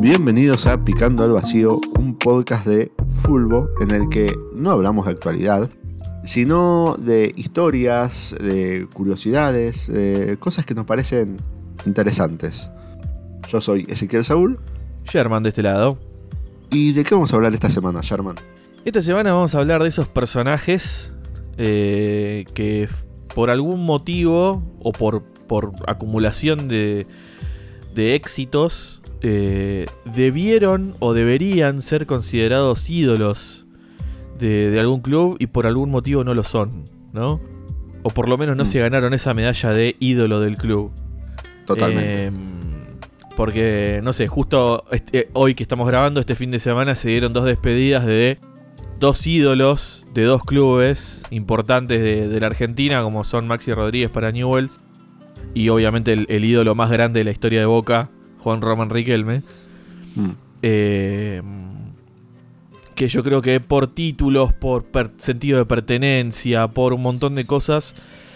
Bienvenidos a Picando al Vacío, un podcast de Fulbo en el que no hablamos de actualidad, sino de historias, de curiosidades, de cosas que nos parecen interesantes. Yo soy Ezequiel Saúl. Sherman de este lado. ¿Y de qué vamos a hablar esta semana, Sherman? Esta semana vamos a hablar de esos personajes eh, que por algún motivo o por, por acumulación de, de éxitos eh, debieron o deberían ser considerados ídolos de, de, algún club y por algún motivo no lo son, ¿no? O por lo menos no mm. se ganaron esa medalla de ídolo del club. Totalmente. Eh, porque, no sé, justo este, hoy que estamos grabando, este fin de semana se dieron dos despedidas de dos ídolos de dos clubes importantes de, la Argentina, como son Maxi Rodríguez para Newells y obviamente el, ídolo más grande de la historia de Boca, Juan Román Riquelme. Mm. Eh, que yo creo que por títulos, por sentido de pertenencia, por un montón de cosas,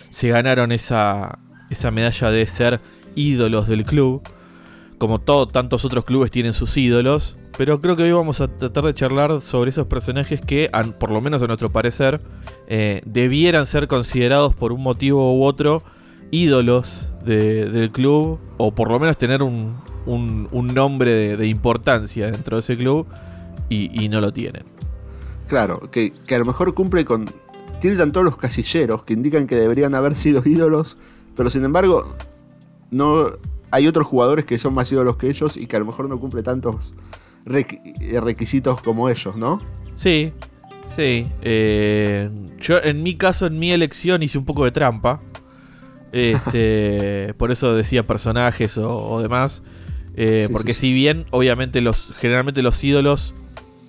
se ganaron esa, esa medalla de ser ídolos del club. Como tantos otros clubes tienen sus ídolos. Pero creo que hoy vamos a tratar de charlar sobre esos personajes que, por lo menos a nuestro parecer, eh, debieran ser considerados por un motivo u otro ídolos del club, o por lo menos tener un, nombre de, importancia dentro de ese club, y, no lo tienen. Claro, que, a lo mejor cumple con... Tildan todos los casilleros que indican que deberían haber sido ídolos, pero sin embargo, no hay otros jugadores que son más ídolos que ellos y que a lo mejor no cumple tantos requisitos como ellos, ¿no? Sí, sí. Eh, yo en mi caso, en mi elección, hice un poco de trampa. Este, por eso decía personajes o, demás. Eh, porque si bien, obviamente, los generalmente los ídolos.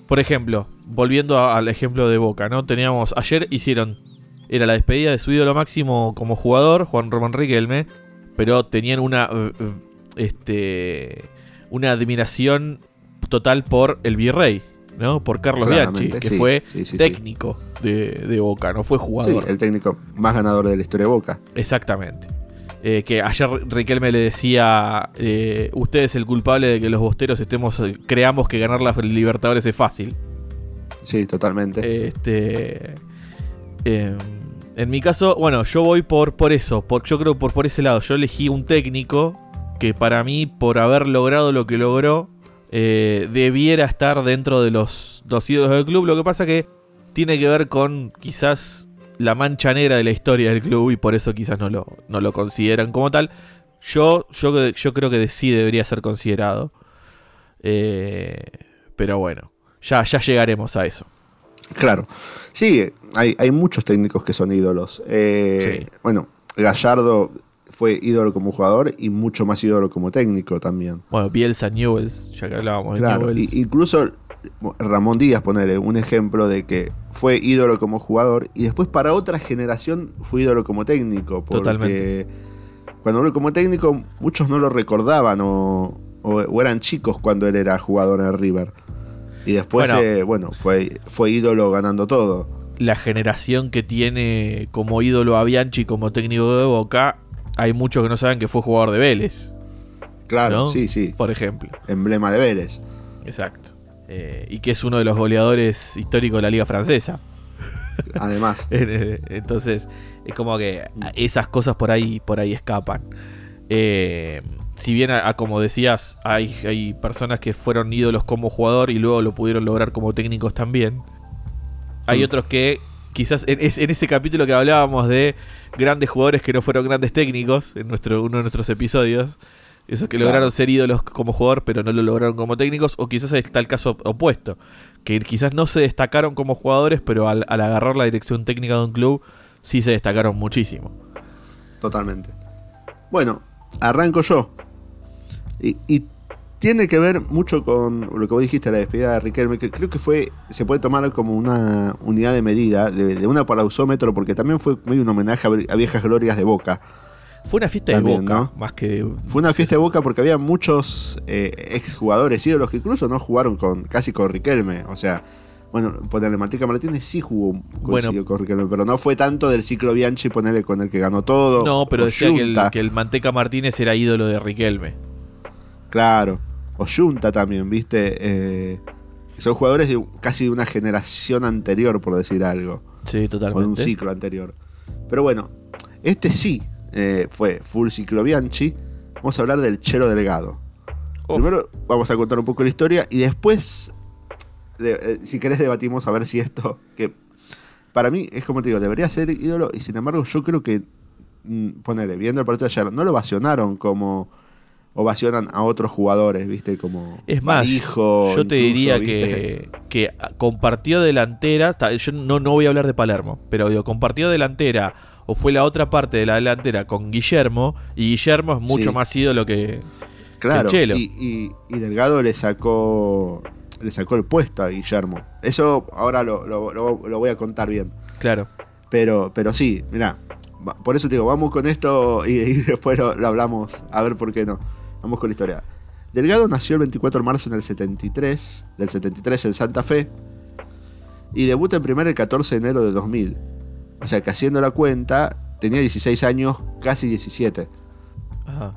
Por ejemplo, volviendo al ejemplo de Boca, ¿no? Teníamos. Ayer hicieron. Era la despedida de su ídolo máximo como jugador, Juan Román Riquelme. Pero tenían una. Eh, este. Una admiración total por el virrey, ¿no? Por Carlos Bianchi, que fue técnico De, Boca, no fue jugador. Sí, el técnico más ganador de la historia de Boca. Exactamente. Eh, que ayer Riquelme le decía, eh, usted es el culpable de que los bosteros estemos, eh, creamos que ganar las Libertadores es fácil. Sí, totalmente. Este, em, en mi caso, bueno, yo voy por, por eso, por, yo creo por, por ese lado. Yo elegí un técnico que para mí, por haber logrado lo que logró, eh, debiera estar dentro de los dos ídolos del club. Lo que pasa que tiene que ver con quizás la mancha negra de la historia del club y por eso quizás no lo, no lo consideran como tal. Yo, yo, yo creo que sí debería ser considerado. Eh, pero bueno, ya, ya llegaremos a eso. Claro. Sí, hay, hay muchos técnicos que son ídolos. Eh, bueno, Gallardo fue ídolo como jugador y mucho más ídolo como técnico también. Bueno, Bielsa Newells, ya que hablábamos claro, de incluso Ramón Díaz, ponerle un ejemplo de que fue ídolo como jugador y después para otra generación fue ídolo como técnico. Porque Totalmente. cuando habló como técnico, muchos no lo recordaban o, eran chicos cuando él era jugador en River. Y después, bueno, eh, bueno fue, fue ídolo ganando todo. La generación que tiene como ídolo a Bianchi como técnico de Boca hay muchos que no saben que fue jugador de Vélez. Claro, sí, sí. Por ejemplo. Emblema de Vélez. Exacto. Eh, y que es uno de los goleadores históricos de la Liga Francesa. Además. Entonces, es como que esas cosas por ahí, por ahí escapan. Eh, si bien, como decías, hay, hay personas que fueron ídolos como jugador y luego lo pudieron lograr como técnicos también. Hay mm. otros que quizás en, ese capítulo que hablábamos de grandes jugadores que no fueron grandes técnicos, en nuestro, uno de nuestros episodios, esos que lograron ser ídolos como jugador pero no lo lograron como técnicos, o quizás está el caso opuesto, que quizás no se destacaron como jugadores, pero al, agarrar la dirección técnica de un club, sí se destacaron muchísimo. Totalmente. Bueno, arranco yo. Y, y tiene que ver mucho con lo que vos dijiste, la despedida de Riquelme, que creo que fue, se puede tomar como una unidad de medida, de, de un apalausómetro, porque también fue medio un homenaje a, viejas glorias de Boca. Fue una fiesta de Boca, más que... Fue una fiesta de Boca porque había muchos eh, exjugadores ídolos que incluso no jugaron con casi con Riquelme, o sea... Bueno, ponerle Manteca Martínez sí jugó bueno, con Riquelme, pero no fue tanto del ciclo Bianchi ponerle con el que ganó todo. No, pero decía que el, que el Manteca Martínez era ídolo de Riquelme. Claro. o Junta también, ¿viste? Eh, que son jugadores de casi de una generación anterior, por decir algo. Sí, totalmente. O de un ciclo anterior. Pero bueno, este sí eh, fue full ciclo Bianchi. Vamos a hablar del Chelo Delgado. Oh. Primero vamos a contar un poco la historia y después, eh, si querés, debatimos a ver si esto, que para mí es como te digo, debería ser ídolo y sin embargo yo creo que, mm, ponerle, viendo el partido de ayer, no lo ovacionaron como ovacionan a otros jugadores, ¿viste? Como es más, yo te diría que, que, compartió delantera, yo no, no voy a hablar de Palermo, pero digo, compartió delantera o fue la otra parte de la delantera con Guillermo y Guillermo es mucho más ídolo que, claro, Chelo. Y, Delgado le sacó le sacó el puesto a Guillermo. Eso ahora lo, lo, voy a contar bien. Claro. Pero, pero sí, mira, por eso te digo, vamos con esto y, y después lo hablamos, a ver por qué no. Vamos con la historia. Delgado nació el 24 de marzo en el 73, del 73 en Santa Fe, y debuta en primera el 14 de enero de 2000. O sea que haciendo la cuenta, tenía 16 años, casi 17. Ajá.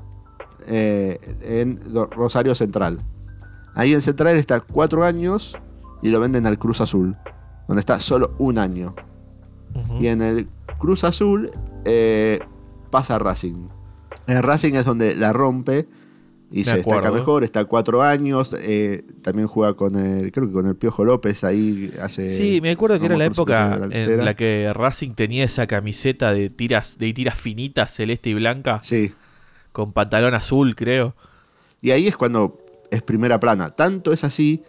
Eh, en Rosario Central. Ahí en Central está 4 años y lo venden al Cruz Azul, donde está solo un año. Y en el Cruz Azul eh, pasa Racing. En Racing es donde la rompe y se destaca mejor, está cuatro años, eh, también juega con el, creo que con el Piojo López ahí hace... Sí, me acuerdo que era la época en la que Racing tenía esa camiseta de tiras, de tiras finitas, celeste y blanca. Sí. Con pantalón azul, creo. Y ahí es cuando es primera plana. Tanto es así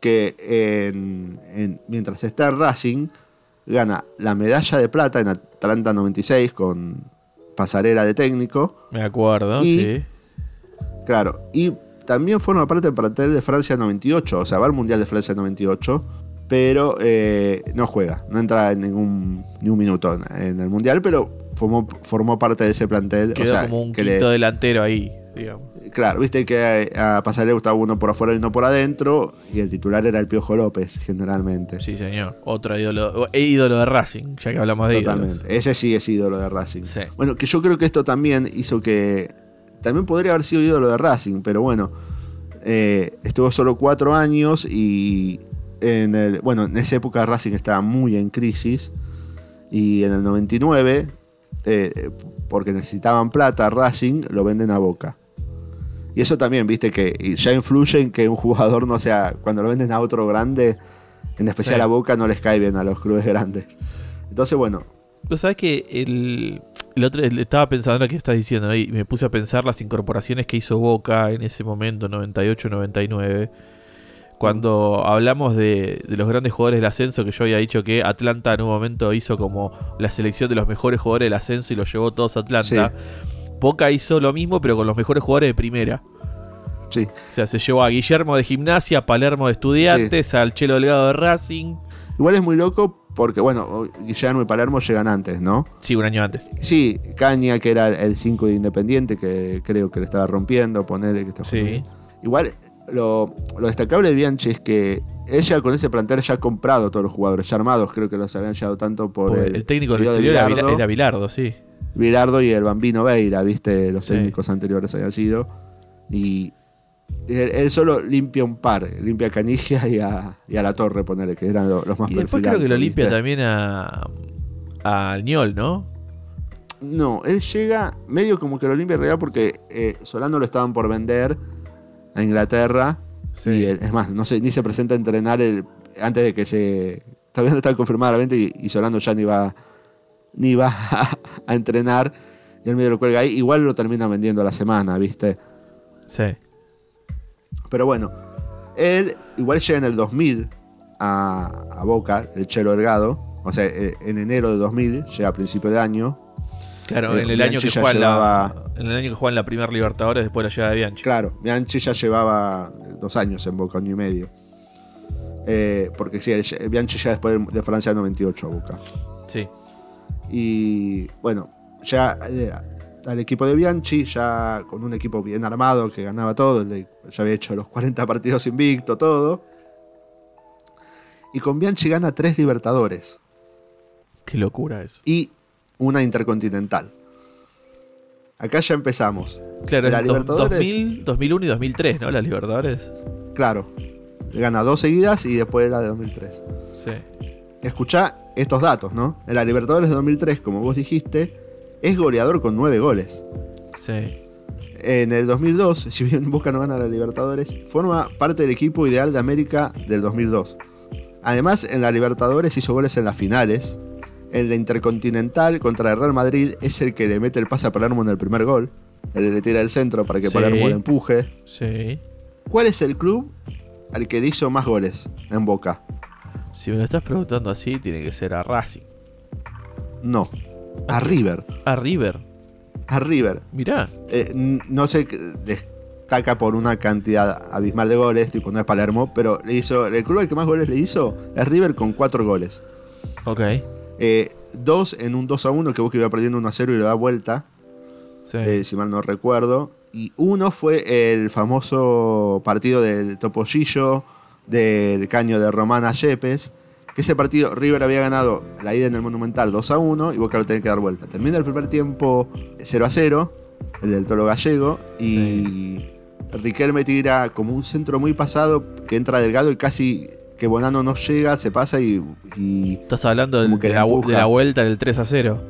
que en, mientras está en Racing, gana la medalla de plata en Atlanta 96 con pasarela de técnico. Me acuerdo, sí Claro, y también forma parte del plantel de Francia 98, o sea, va al Mundial de Francia 98, pero eh, no juega, no entra en ningún ni un minuto en, el Mundial, pero formó, formó parte de ese plantel. Quedó como un quinto delantero ahí, digamos. Claro, viste que a Pasarela gustaba uno por afuera y uno por adentro, y el titular era el Piojo López, generalmente. Sí, señor. Otro ídolo, e ídolo de Racing, ya que hablamos de Totalmente. Ese sí es ídolo de Racing. Bueno, que yo creo que esto también hizo que también podría haber sido ídolo de Racing, pero bueno, eh, estuvo solo cuatro años y en el, bueno, en esa época Racing estaba muy en crisis y en el 99, eh, porque necesitaban plata, Racing lo venden a Boca. Y eso también, viste, que ya influye en que un jugador no sea, cuando lo venden a otro grande, en especial a Boca, no les cae bien a los clubes grandes. Entonces, bueno. Pero sabes que el, el otro, estaba pensando en lo que estás diciendo y me puse a pensar las incorporaciones que hizo Boca en ese momento, 98-99. Cuando hablamos de, los grandes jugadores del ascenso, que yo había dicho que Atlanta en un momento hizo como la selección de los mejores jugadores del ascenso y los llevó todos a Atlanta. Boca hizo lo mismo, pero con los mejores jugadores de primera. Sí. O sea, se llevó a Guillermo de Gimnasia, a Palermo de Estudiantes, al Chelo Delgado de Racing. Igual es muy loco porque, bueno, Guillermo y Palermo llegan antes, ¿no? Sí, un año antes. Sí, Caña, que era el 5 de Independiente, que creo que le estaba rompiendo, ponerle que estaba Sí. Igual, lo, destacable de Bianchi es que ella con ese plantel ya ha comprado todos los jugadores, ya armados, creo que los habían llevado tanto por, el, técnico del exterior era, Vilardo, sí. Vilardo y el Bambino Veira, viste, los técnicos anteriores habían sido. Y él, solo limpia un par, limpia a Canigia y a, la Torre, ponerle, que eran los, más Y después creo que lo limpia también a, a Ñol, ¿no? No, él llega medio como que lo limpia en realidad porque eh, Solano lo estaban por vender a Inglaterra. Y es más, no sé, ni se presenta a entrenar el, antes de que se. Todavía no está confirmada la venta y, Solano ya ni va, ni va a, entrenar. Y él medio lo cuelga ahí. Igual lo termina vendiendo a la semana, ¿viste? Sí. Pero bueno, él igual llega en el 2000 a, Boca, el Chelo Delgado. O sea, eh, en enero de 2000, llega a principio de año. Claro, en, el año que juega la, en el año que juega en la primera Libertadores después de la llegada de Bianchi. Claro, Bianchi ya llevaba dos años en Boca, año y medio. Eh, porque sí, Bianchi ya después de Francia 98 a Boca. Sí. Y bueno, ya eh, al equipo de Bianchi, ya con un equipo bien armado que ganaba todo, ya había hecho los 40 partidos invicto, todo. Y con Bianchi gana tres Libertadores. Qué locura eso. Y una Intercontinental. Acá ya empezamos. Claro, la Libertadores, 2000, 2001 y 2003, ¿no? La Libertadores. Claro. Gana dos seguidas y después la de 2003. Sí. Escuchá estos datos, ¿no? En la Libertadores de 2003, como vos dijiste, es goleador con nueve goles. Sí. En el 2002, si bien Boca no gana la Libertadores, forma parte del equipo ideal de América del 2002. Además, en la Libertadores hizo goles en las finales. En la Intercontinental contra el Real Madrid es el que le mete el pase a Palermo en el primer gol. El le tira el centro para que Palermo le empuje. Sí. ¿Cuál es el club al que le hizo más goles en Boca? Si me lo estás preguntando así, tiene que ser a Racing. No, a River. A River. A River. Mirá. Eh, no sé, destaca por una cantidad abismal de goles, tipo no es Palermo, pero le hizo, el club al que más goles le hizo es River con cuatro goles. Ok. Eh, dos en un 2 a 1 que vos que iba perdiendo 1 a 0 y lo da vuelta. Sí. Eh, si mal no recuerdo. Y uno fue el famoso partido del Topollillo, del caño de Romana Yepes. Que ese partido River había ganado la ida en el Monumental 2 a 1 y Boca lo tenía que dar vuelta. Termina el primer tiempo 0 a 0, el del Toro Gallego. Y Riquelme tira como un centro muy pasado que entra delgado y casi que Bonano no llega, se pasa y. Estás hablando de, la, vuelta del 3 a 0.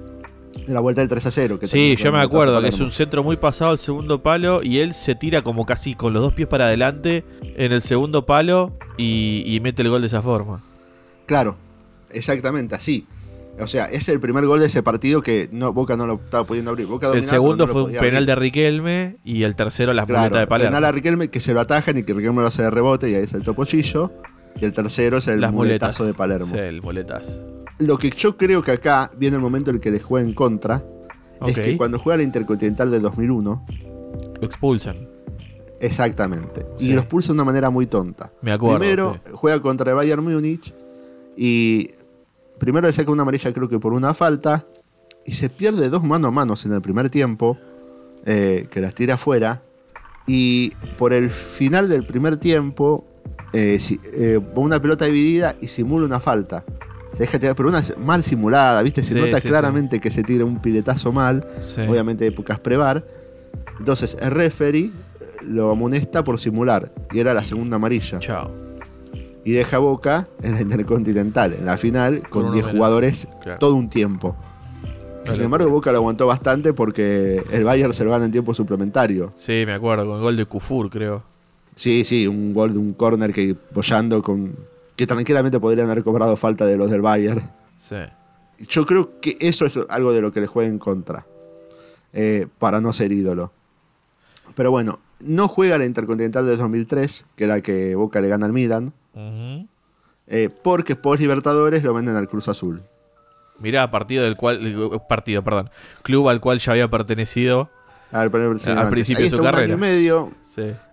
De la vuelta del 3 a 0. Que sí, yo me acuerdo que es un centro muy pasado al segundo palo y él se tira como casi con los dos pies para adelante en el segundo palo y, mete el gol de esa forma. Claro, exactamente así. O sea, es el primer gol de ese partido que no, Boca no lo estaba pudiendo abrir. el segundo fue un penal de Riquelme y el tercero las claro, de Palermo. Penal a Riquelme que se lo atajan y que Riquelme lo hace de rebote y ahí es el topollillo. Y el tercero es el muletazo de Palermo. Sí, el muletazo. Lo que yo creo que acá viene el momento en el que le juega en contra. Es que cuando juega la Intercontinental del 2001. Lo expulsan. Exactamente. Y lo expulsa de una manera muy tonta. Me acuerdo. Primero juega contra el Bayern Múnich. Y primero le saca una amarilla, creo que por una falta. Y se pierde dos manos a manos en el primer tiempo. Eh, que las tira afuera. Y por el final del primer tiempo eh, eh, una pelota dividida y simula una falta. Se deja tirar, pero una mal simulada, ¿viste? Se nota claramente que se tira un piletazo mal, obviamente épocas prevar. Entonces el referee lo amonesta por simular y era la segunda amarilla. Chao. Y deja Boca en la Intercontinental, en la final, con 10 jugadores todo un tiempo. Sin embargo, Boca lo aguantó bastante porque el Bayern se lo gana en tiempo suplementario. Sí, me acuerdo, con el gol de Kufur, creo. Sí, sí, un gol de un corner que apoyando con. que tranquilamente podrían haber cobrado falta de los del Bayern. Sí. Yo creo que eso es algo de lo que le juega en contra. Eh, para no ser ídolo. Pero bueno, no juega la Intercontinental de 2003, que es la que Boca le gana al Milan. Eh, porque post Libertadores lo venden al Cruz Azul. Mirá, partido del cual. Partido, perdón. Club al cual ya había pertenecido al, principio de su carrera. Un año y medio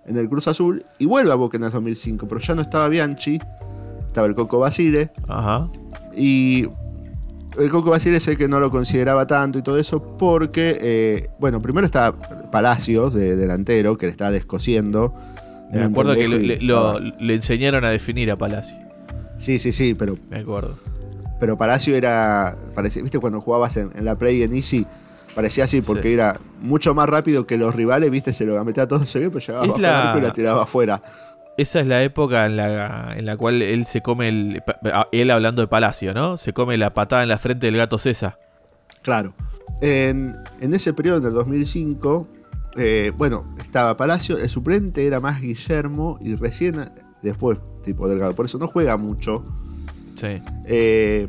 en el Cruz Azul y vuelve a Boca en el 2005, pero ya no estaba Bianchi, estaba el Coco Basile. Ajá. Y el Coco Basile sé que no lo consideraba tanto y todo eso porque, eh, bueno, primero estaba Palacios de delantero que le estaba descosiendo. Me acuerdo que le enseñaron a definir a Palacio. Sí, sí, sí, pero. Me acuerdo. Pero Palacio era. ¿Viste cuando jugabas en, en la Play en Easy? Parecía así, porque era mucho más rápido que los rivales, ¿viste? Se lo metía a todos, pero llegaba bajo la... y la tiraba afuera. Esa es la época en la, en la cual él se come el. Él hablando de Palacio, ¿no? Se come la patada en la frente del gato César. Claro. En, ese periodo, en el 2005, eh, bueno, estaba Palacio, el suplente era más Guillermo y recién después, tipo Delgado. Por eso no juega mucho. Sí. Eh,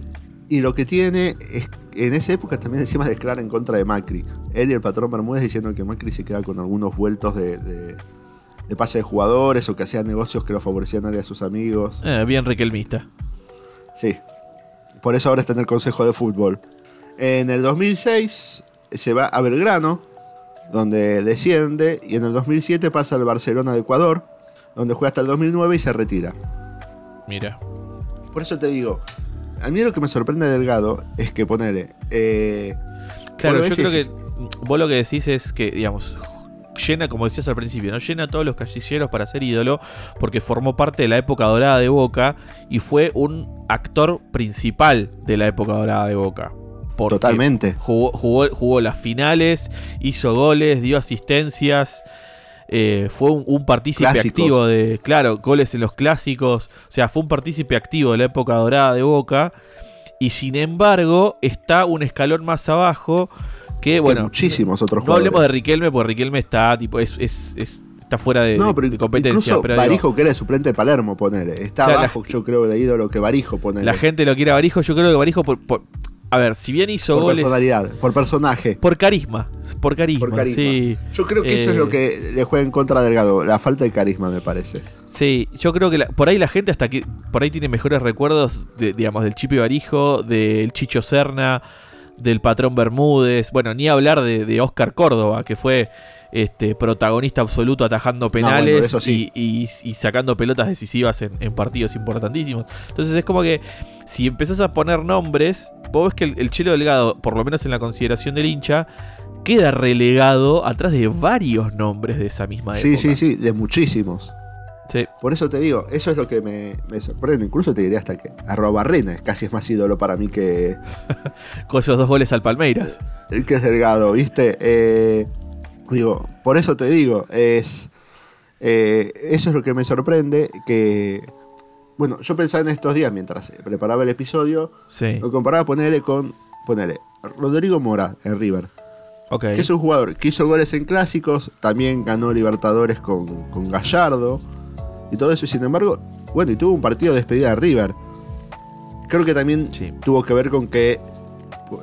y lo que tiene es en esa época también encima declara en contra de Macri. Él y el patrón Bermúdez diciendo que Macri se queda con algunos vueltos de, de, pase de jugadores o que hacía negocios que lo favorecían a sus amigos. Eh, bien riquelmista. Sí. Por eso ahora está en el Consejo de Fútbol. En el 2006 se va a Belgrano, donde desciende, y en el 2007 pasa al Barcelona de Ecuador, donde juega hasta el 2009 y se retira. Mira. Por eso te digo, a mí lo que me sorprende Delgado es que ponele. Eh, claro, yo creo que vos lo que decís es que, digamos, llena, como decías al principio, ¿no? Llena a todos los callilleros para ser ídolo, porque formó parte de la época dorada de Boca y fue un actor principal de la época dorada de Boca. Totalmente. Jugó, jugó, las finales, hizo goles, dio asistencias. Eh, fue un, partícipe activo de, claro, goles en los clásicos. O sea, fue un partícipe activo de la época dorada de Boca. Y sin embargo, está un escalón más abajo que, bueno. muchísimos otros No hablemos de Riquelme, porque Riquelme está, tipo, es, es, está fuera de, competencia. Incluso Barijo, que era el suplente de Palermo, ponele. Está abajo, yo creo, de ídolo que Barijo, ponele. La gente lo quiere a Barijo, yo creo que Barijo, por, a ver, si bien hizo por personalidad, por personaje. Por carisma. Por carisma, Sí. Yo creo que eso es lo eh, que le juega en contra a Delgado. La falta de carisma, me parece. Sí, yo creo que por ahí la gente hasta que. Por ahí tiene mejores recuerdos, de, digamos, del Chipi Barijo, del Chicho Serna, del patrón Bermúdez. Bueno, ni hablar de, de Oscar Córdoba, que fue este, protagonista absoluto atajando penales y, sacando pelotas decisivas en, partidos importantísimos. Entonces es como que si empezás a poner nombres, vos ves que el, Chelo Delgado, por lo menos en la consideración del hincha, queda relegado atrás de varios nombres de esa misma época. Sí, sí, sí, de muchísimos. Por eso te digo, eso es lo que me, sorprende. Incluso te diría hasta que arroba Barrena casi es más ídolo para mí que. Con esos dos goles al Palmeiras. El que es delgado, ¿viste? Eh, Digo, por eso te digo, es. Eh, eso es lo que me sorprende. Que. Bueno, yo pensaba en estos días mientras preparaba el episodio. Lo comparaba ponerle con. Ponerle. Rodrigo Mora en River. Que es un jugador que hizo goles en clásicos. También ganó Libertadores con, con Gallardo. Y todo eso. Y sin embargo, bueno, y tuvo un partido de despedida de River. Creo que también tuvo que ver con que,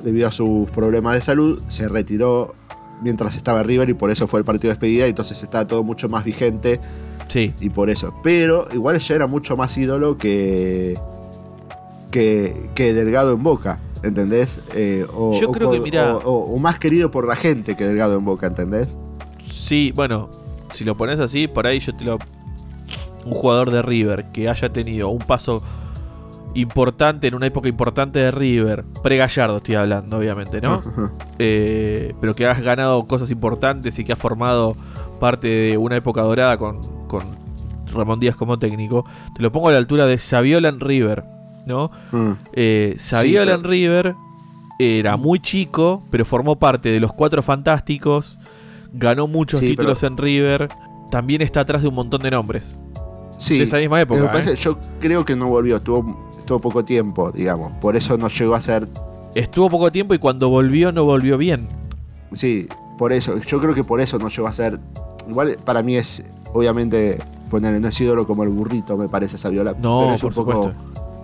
debido a sus problemas de salud, se retiró mientras estaba River y por eso fue el partido de despedida y entonces está todo mucho más vigente. Sí. Y por eso. Pero igual ya era mucho más ídolo que, que, que Delgado en Boca, ¿entendés? Eh, o, Yo creo que, mira. O, más querido por la gente que Delgado en Boca, ¿entendés? Sí, bueno, si lo pones así, por ahí yo te lo. Un jugador de River que haya tenido un paso importante, en una época importante de River, pre-Gallardo estoy hablando, obviamente, ¿no? Eh, pero que has ganado cosas importantes y que has formado parte de una época dorada con, con Ramón Díaz como técnico, te lo pongo a la altura de Saviola en River, ¿no? Mm. Eh, Saviola en River era muy chico, pero formó parte de los Cuatro Fantásticos, ganó muchos títulos en River, también está atrás de un montón de nombres. Sí, de esa misma época. ¿eh? Yo creo que no volvió, tuvo estuvo poco tiempo, digamos. Por eso no llegó a ser. Estuvo poco tiempo y cuando volvió no volvió bien. Sí, por eso. Yo creo que por eso no llegó a ser. Igual para mí es, obviamente, ponerle, no es ídolo como el burrito, me parece esa viola. No, pero es un poco.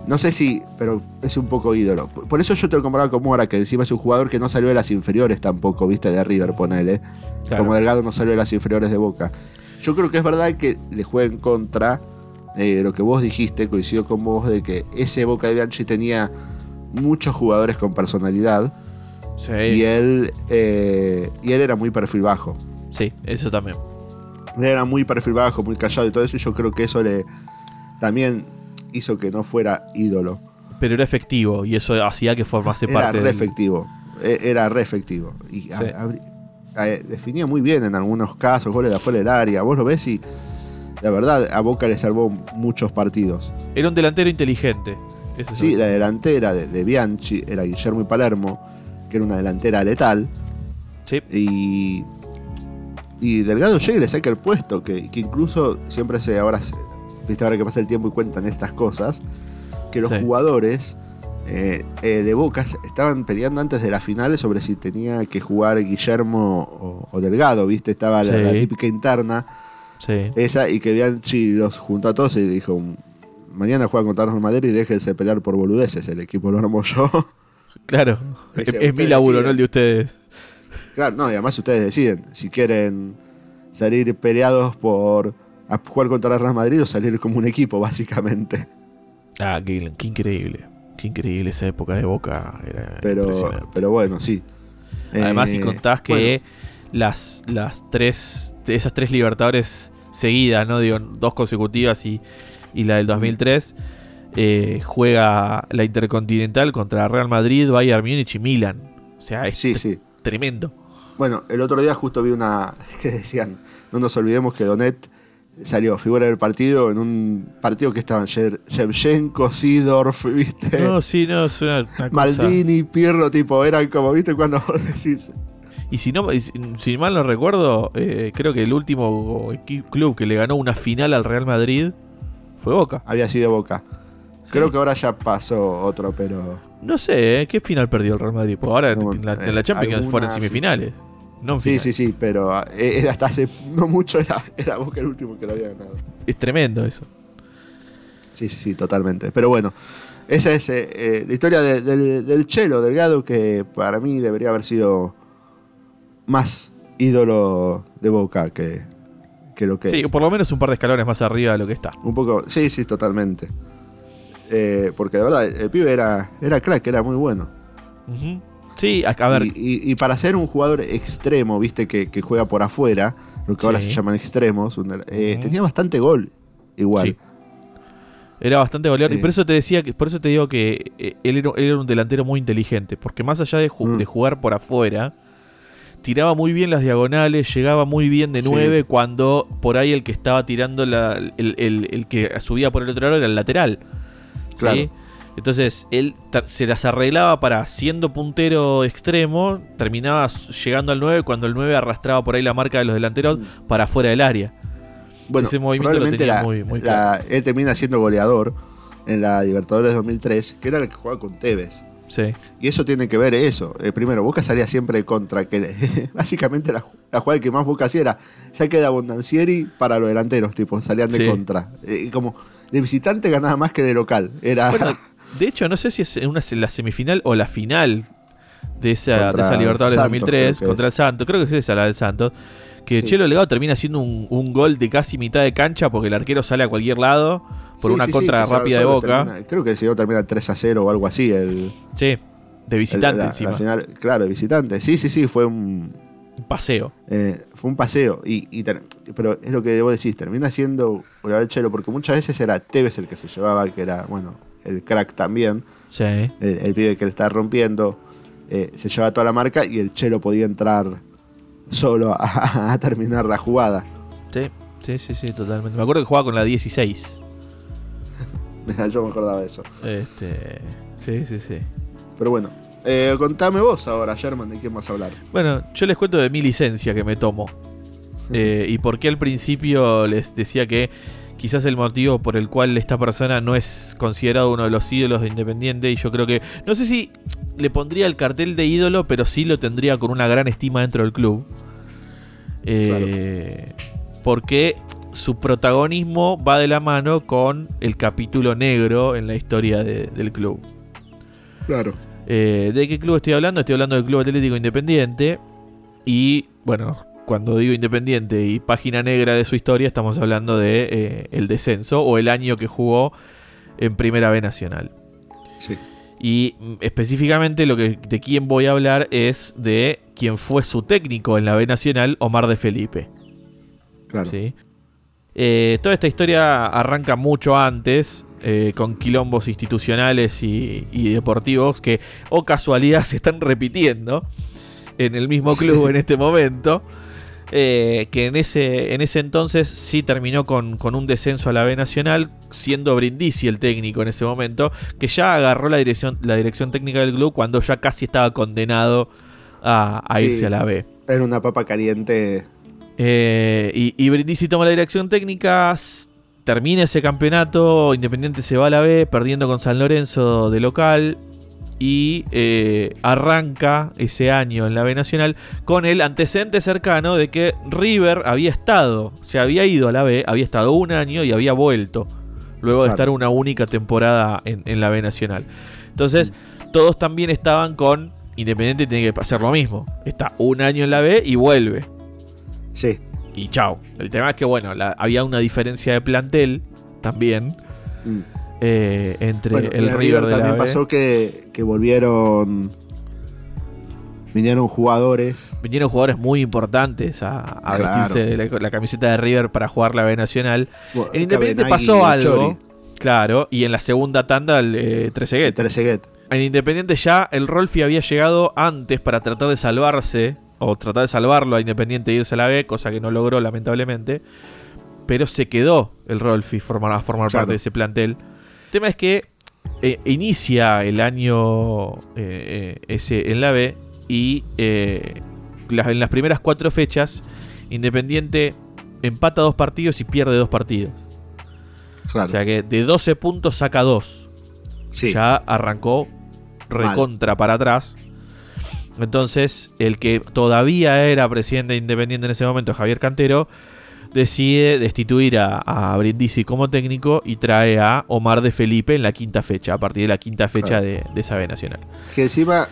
No sé si, pero es un poco ídolo. Por eso yo te lo comparaba con Mora, que encima es un jugador que no salió de las inferiores tampoco, viste, de River, ponele. Como Delgado no salió de las inferiores de Boca. Yo creo que es verdad que le juega en contra eh, lo que vos dijiste, coincido con vos, de que ese Boca de Bianchi tenía muchos jugadores con personalidad. Y él, eh, y él era muy perfil bajo. Sí, eso también. Él era muy perfil bajo, muy callado y todo eso. Y yo creo que eso le también hizo que no fuera ídolo. Pero era efectivo y eso hacía que formase parte. Era re efectivo. E, era re efectivo. Y definía muy bien en algunos casos, goles de afuera del área. Vos lo ves y la verdad, a Boca le salvó muchos partidos. Era un delantero inteligente. sí, la delantera de, Bianchi era Guillermo y Palermo, que era una delantera letal. Sí. Y, y Delgado llega y le saca el puesto, que, incluso siempre se, ahora, viste ahora que pasa el tiempo y cuentan estas cosas, que los jugadores eh, eh, de Boca estaban peleando antes de la final sobre si tenía que jugar Guillermo o, Delgado, viste, estaba la típica interna esa, y que Bianchi los juntó a todos y dijo: Mañana juega contra Real Madrid y déjense pelear por boludeces. El equipo lo armo yo. Claro, es, mi laburo, no el de ustedes. Claro, no, y además ustedes deciden si quieren salir peleados por jugar contra Real Madrid o salir como un equipo, básicamente. Ah, qué, increíble. Qué increíble esa época de Boca. pero, pero bueno, sí. Además, si eh, contás que las, las tres, esas tres Libertadores seguidas, ¿no? Digo, dos consecutivas y, la del 2003. Eh, juega la Intercontinental contra Real Madrid, Bayern Múnich y Milan. O sea, es tremendo. Bueno, el otro día justo vi una que decían, no nos olvidemos que Donet salió figura del partido en un partido que estaban Shevchenko, Sidorf, ¿viste? No, sí, no, es una, Maldini, Pirro, tipo, eran como, ¿viste? Cuando decís. Y si no, si mal no recuerdo, eh, creo que el último club que le ganó una final al Real Madrid fue Boca. Había sido Boca. Creo que ahora ya pasó otro, pero. No sé, ¿eh? ¿qué final perdió el Real Madrid? Pues ahora en, la, en la Champions fueron semifinales sí, sí, sí, pero eh, hasta hace no mucho era, era Boca el último que lo había ganado. Es tremendo eso. Sí, sí, sí, totalmente. Pero bueno, esa es eh, eh, la historia del Chelo Delgado, que para mí debería haber sido más ídolo de Boca que, que lo que Sí, por lo menos un par de escalones más arriba de lo que está. Un poco, sí, sí, totalmente. porque de verdad, el, pibe era, era crack, era muy bueno. Sí, a, ver. Y, para ser un jugador extremo, viste, que, juega por afuera, lo que ahora se llaman extremos, eh, tenía bastante gol igual. Sí. Era bastante goleador. y por eso te decía que, por eso te digo que eh, él era, un delantero muy inteligente. Porque más allá de, mm. jugar por afuera, tiraba muy bien las diagonales, llegaba muy bien de nueve cuando por ahí el que estaba tirando el, el, que subía por el otro lado era el lateral. Claro. Entonces él se las arreglaba para, siendo puntero extremo, terminaba llegando al 9 cuando el 9 arrastraba por ahí la marca de los delanteros mm. para fuera del área. Bueno, Ese movimiento probablemente lo tenía muy, él termina siendo goleador en la Libertadores 2003, que era el que jugaba con Tevez. Sí. Y eso tiene que ver eso. Eh, primero, Boca salía siempre contra, que básicamente la, jugada que más Boca hacía era saque de Abondancieri para los delanteros, tipo, salían de contra. Eh, como de visitante ganaba más que de local. Era De hecho, no sé si es una, la semifinal o la final de esa, de esa Libertadores 2003 contra el Santos. Creo que es esa la del Santos. Que Chelo Legado termina haciendo un, gol de casi mitad de cancha porque el arquero sale a cualquier lado por una contra rápida de Boca. creo que el señor termina 3 a 0 o algo así. El, sí, de visitante encima. final, claro, de visitante. Sí, sí, sí, fue un. Un paseo. Eh, fue un paseo. Y, pero es lo que debo decir, termina siendo el Chelo, porque muchas veces era Tevez el que se llevaba, que era, bueno, el crack también. Sí. El, pibe que le está rompiendo. Eh, se lleva toda la marca y el Chelo podía entrar solo a, terminar la jugada. Sí, sí, sí, sí, totalmente. Me acuerdo que jugaba con la 16. Yo me acordaba de eso. Este, sí, sí, sí. Pero bueno, eh, contame vos ahora, Sherman, de quién vas a hablar. Bueno, yo les cuento de mi licencia que me tomo. Eh, y por qué al principio les decía que quizás el motivo por el cual esta persona no es considerado uno de los ídolos de Independiente y yo creo que no sé si le pondría el cartel de ídolo, pero sí lo tendría con una gran estima dentro del club. Eh, porque su protagonismo va de la mano con el capítulo negro en la historia del club. Claro. Eh, ¿De qué club estoy hablando? Estoy hablando del Club Atlético Independiente. Y bueno, cuando digo Independiente y página negra de su historia, estamos hablando de eh, el descenso o el año que jugó en Primera B Nacional. Sí. Y mm, específicamente lo que, de quién voy a hablar es de quien fue su técnico en la B Nacional, Omar de Felipe. Claro. ¿Sí? Eh, toda esta historia arranca mucho antes, eh, con quilombos institucionales y, y, deportivos que, o casualidad, se están repitiendo en el mismo club en este momento. Eh, que en ese, en ese entonces sí terminó con, un descenso a la B Nacional, siendo Brindisi el técnico en ese momento, que ya agarró la dirección, la dirección técnica del club cuando ya casi estaba condenado a, irse a la B. Era una papa caliente. Eh, y, y Brindisi toma la dirección técnica, termina ese campeonato, Independiente se va a la B, perdiendo con San Lorenzo de local, y eh, arranca ese año en la B Nacional con el antecedente cercano de que River había estado, se había ido a la B, había estado un año y había vuelto, luego de estar una única temporada en, la B Nacional. Entonces, todos también estaban con Independiente tiene que hacer lo mismo. Está un año en la B y vuelve. Sí. Y chao. El tema es que, bueno, había una diferencia de plantel también. Mm. Eh, entre el River, de también pasó que, volvieron vinieron jugadores. Vinieron jugadores muy importantres a, vestirse la, camiseta de River para jugar la B Nacional. En Independiente pasó algo claro y en la segunda tanda el eh, Trezeguet. En Independiente ya el Rolfi había llegado antes para tratar de salvarse o tratar de salvarlo a Independiente e irse a la B cosa que no logró lamentablemente pero se quedó el Rolfi formar, a formar parte de ese plantel. El tema es que eh, inicia el año eh, ese en la B y en las primeras cuatro fechas Independiente empata dos partidos y pierde dos partidos. O sea que de 12 puntos saca 2. Ya arrancó recontra para atrás. Entonces, el que todavía era presidente independiente en ese momento, Javier Cantero, decide destituir a, Brindisi como técnico y trae a Omar de Felipe en la quinta fecha, a partir de la quinta fecha de, de esa B Nacional. Que encima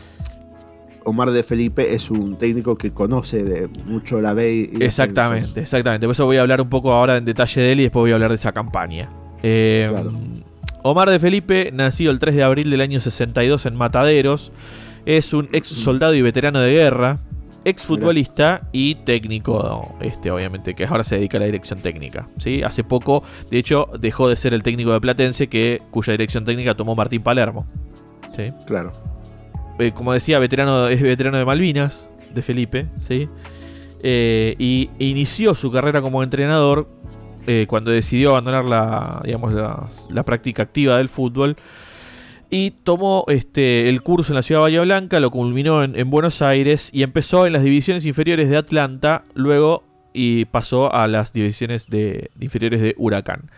Omar de Felipe es un técnico que conoce de mucho la B. exactamente, exactamente. Por eso voy a hablar un poco ahora en detalle de él y después voy a hablar de esa campaña. Eh, Omar de Felipe, nacido el 3 de abril del año 62 en Mataderos, es un ex soldado y veterano de guerra, ex futbolista y técnico, este, obviamente, que ahora se dedica a la dirección técnica. ¿sí? Hace poco, de hecho, dejó de ser el técnico de Platense, que, cuya dirección técnica tomó Martín Palermo. ¿sí? Claro. Eh, como decía, veterano, es veterano de Malvinas, de Felipe, ¿sí? Eh, y inició su carrera como entrenador eh, cuando decidió abandonar la, digamos, la, práctica activa del fútbol y tomó este, el curso en la ciudad de Bahía Blanca, lo culminó en, Buenos Aires y empezó en las divisiones inferiores de Atlanta, luego y pasó a las divisiones de, inferiores de Huracán.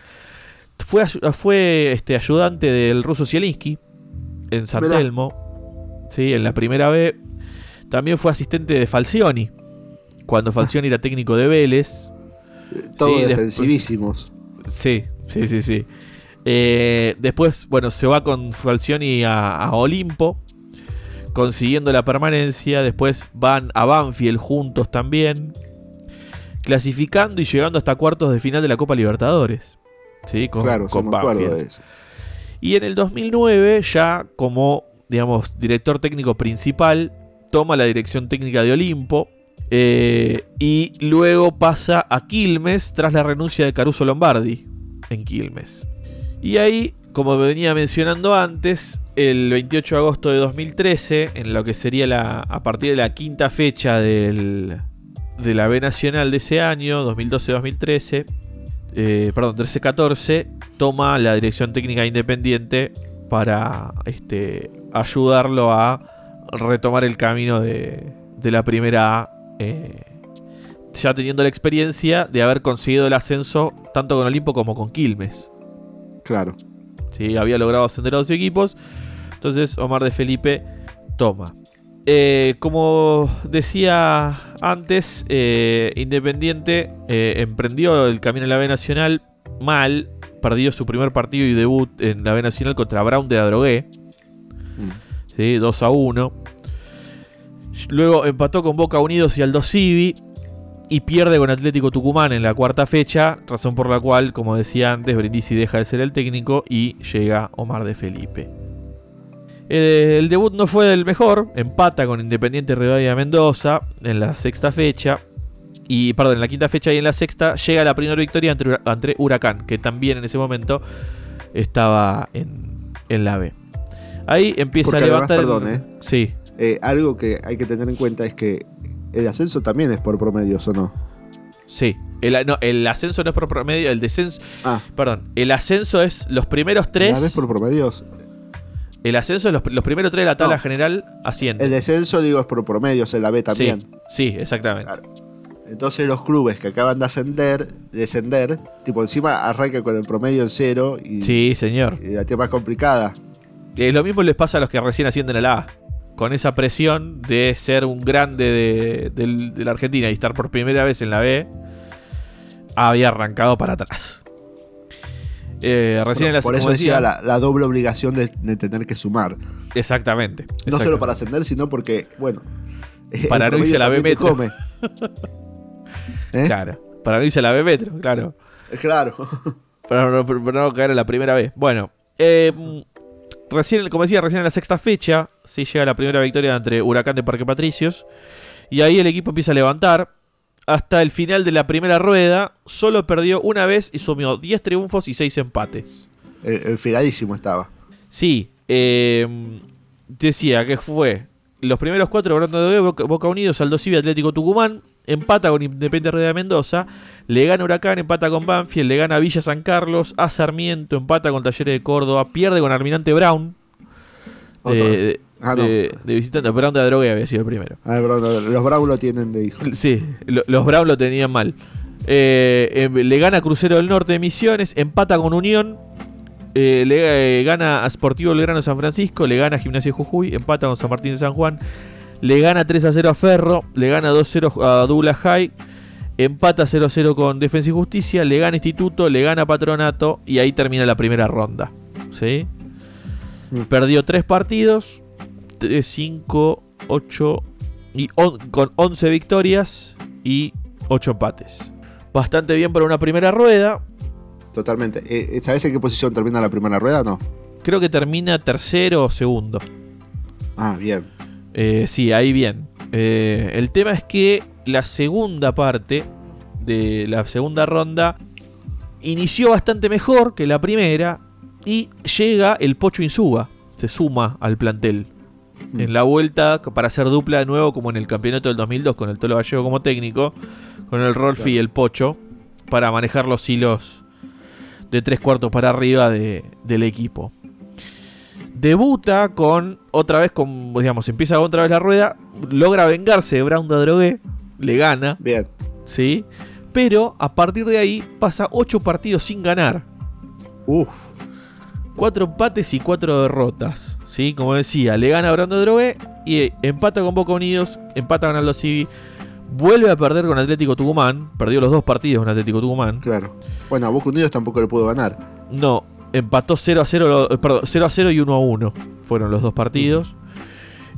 Fue, fue este, ayudante del ruso Zielinski en San Telmo, ¿sí? en la primera B. También fue asistente de Falcioni, cuando Falcioni era técnico de Vélez. Todos defensivísimos. sí, sí, sí, sí. Eh, después, bueno, se va con Falcioni a, Olimpo, consiguiendo la permanencia. Después van a Banfield juntos también, clasificando y llegando hasta cuartos de final de la Copa Libertadores. ¿sí? Con, claro, con Banfield. Y en el 2009, ya como, digamos, director técnico principal, toma la dirección técnica de Olimpo eh, y luego pasa a Quilmes tras la renuncia de Caruso Lombardi en Quilmes. Y ahí, como venía mencionando antes, el 28 de agosto de 2013, en lo que sería la, a partir de la quinta fecha del, de la B Nacional de ese año, 2012-2013, eh, perdón, 13-14, toma la dirección técnica independiente para este, ayudarlo a retomar el camino de, de la primera A eh, ya teniendo la experiencia de haber conseguido el ascenso tanto con Olimpo como con Quilmes. Claro. Sí, había logrado ascender a dos equipos. Entonces Omar de Felipe toma. Eh, como decía antes, eh, Independiente emprendió el camino en la B Nacional mal. Perdió su primer partido y debut en la B Nacional contra Brown de Adrogué. 2 a 1. Luego empató con Boca Unidos y Aldo Civi. Y pierde con Atlético Tucumán en la cuarta fecha, razón por la cual, como decía antes, Brindisi deja de ser el técnico y llega Omar de Felipe. El debut no fue el mejor, empata con Independiente Rivadavia Mendoza en la sexta fecha. Y, perdón, en la quinta fecha y en la sexta llega la primera victoria ante, Huracán, que también en ese momento estaba en, la B. Ahí empieza a levantar. perdón, ¿eh? Sí. Eh, algo que hay que tener en cuenta es que el ascenso también es por promedios, ¿o no? Sí. El, el ascenso no es por promedio, el descenso. Ah. Perdón, el ascenso es los primeros tres. ¿La por promedios? El ascenso es los, primeros tres de la tabla general ascienden. El descenso, digo, es por promedios en la B también. Sí, exactamente. Entonces los clubes que acaban de ascender, descender, tipo encima arranca con el promedio en cero y. Sí, señor. Y la tema más complicada. Eh, lo mismo les pasa a los que recién ascienden a la A con esa presión de ser un grande de, la Argentina y estar por primera vez en la B, había arrancado para atrás. Eh, recién por eso decía, la, doble obligación de, tener que sumar. Exactamente. No solo para ascender, sino porque, bueno. Para no irse a la B metro. ¿Eh? Claro. Para no irse a la B metro, claro. Claro. para, no, para no caer en la primera vez. Bueno. Eh, recién, como decía, recién en la sexta fecha, sí llega la primera victoria entre Huracán de Parque Patricios. Y ahí el equipo empieza a levantar. Hasta el final de la primera rueda, solo perdió una vez y sumió 10 triunfos y 6 empates. El, filadísimo estaba. Sí, eh, decía que fue los primeros cuatro, hablando de Boca, Unidos, Aldo Civi, Atlético Tucumán, empata con Independiente de Mendoza, Le gana Huracán, empata con Banfield, le gana Villa San Carlos, a Sarmiento, empata con Talleres de Córdoba, pierde con Arminante Brown. De, ah, de, visitante, Brown de Adrogué había sido el primero. Ah, los Brown lo tienen de hijo. Sí, los Brown lo tenían mal. Eh, em, le gana Crucero del Norte de Misiones, empata con Unión, eh, le eh, gana a Sportivo Belgrano San Francisco, le gana a Gimnasia Jujuy, empata con San Martín de San Juan, le gana 3 a 0 a Ferro, le gana 2 a 0 a Douglas High, empata 0 a 0 con Defensa y Justicia, le gana Instituto, le gana Patronato y ahí termina la primera ronda. ¿sí? Perdió 3 partidos, 3, 5, 8 y con 11 victorias y 8 empates bastante bien para una primera rueda. Totalmente. Eh, eh, ¿Sabes en qué posición termina la primera rueda o no? Creo que termina tercero o segundo. Ah, bien. Eh, sí, ahí bien. el tema es que la segunda parte de la segunda ronda inició bastante mejor que la primera y llega el Pocho Insuba. Se suma al plantel. Mm. En la vuelta para hacer dupla de nuevo como en el campeonato del 2002 con el Tolo Gallego como técnico con el Rolfi y el Pocho para manejar los hilos de tres cuartos para arriba del equipo. Debuta con, otra vez, con, digamos, empieza otra vez la rueda, logra vengarse de Brown de Drogué, le gana. Bien. ¿Sí? Pero a partir de ahí pasa ocho partidos sin ganar. Uf. Cuatro empates y cuatro derrotas. ¿Sí? Como decía, le gana a Brown de Drogué y empata con Boca Unidos, empata con Aldo Civi, Vuelve a perder con Atlético Tucumán. Perdió los dos partidos con Atlético Tucumán. Claro. Bueno, a Boca Unidos tampoco le pudo ganar. No, empató 0 a 0, eh, perdón, 0 a 0 y 1 a 1. Fueron los dos partidos.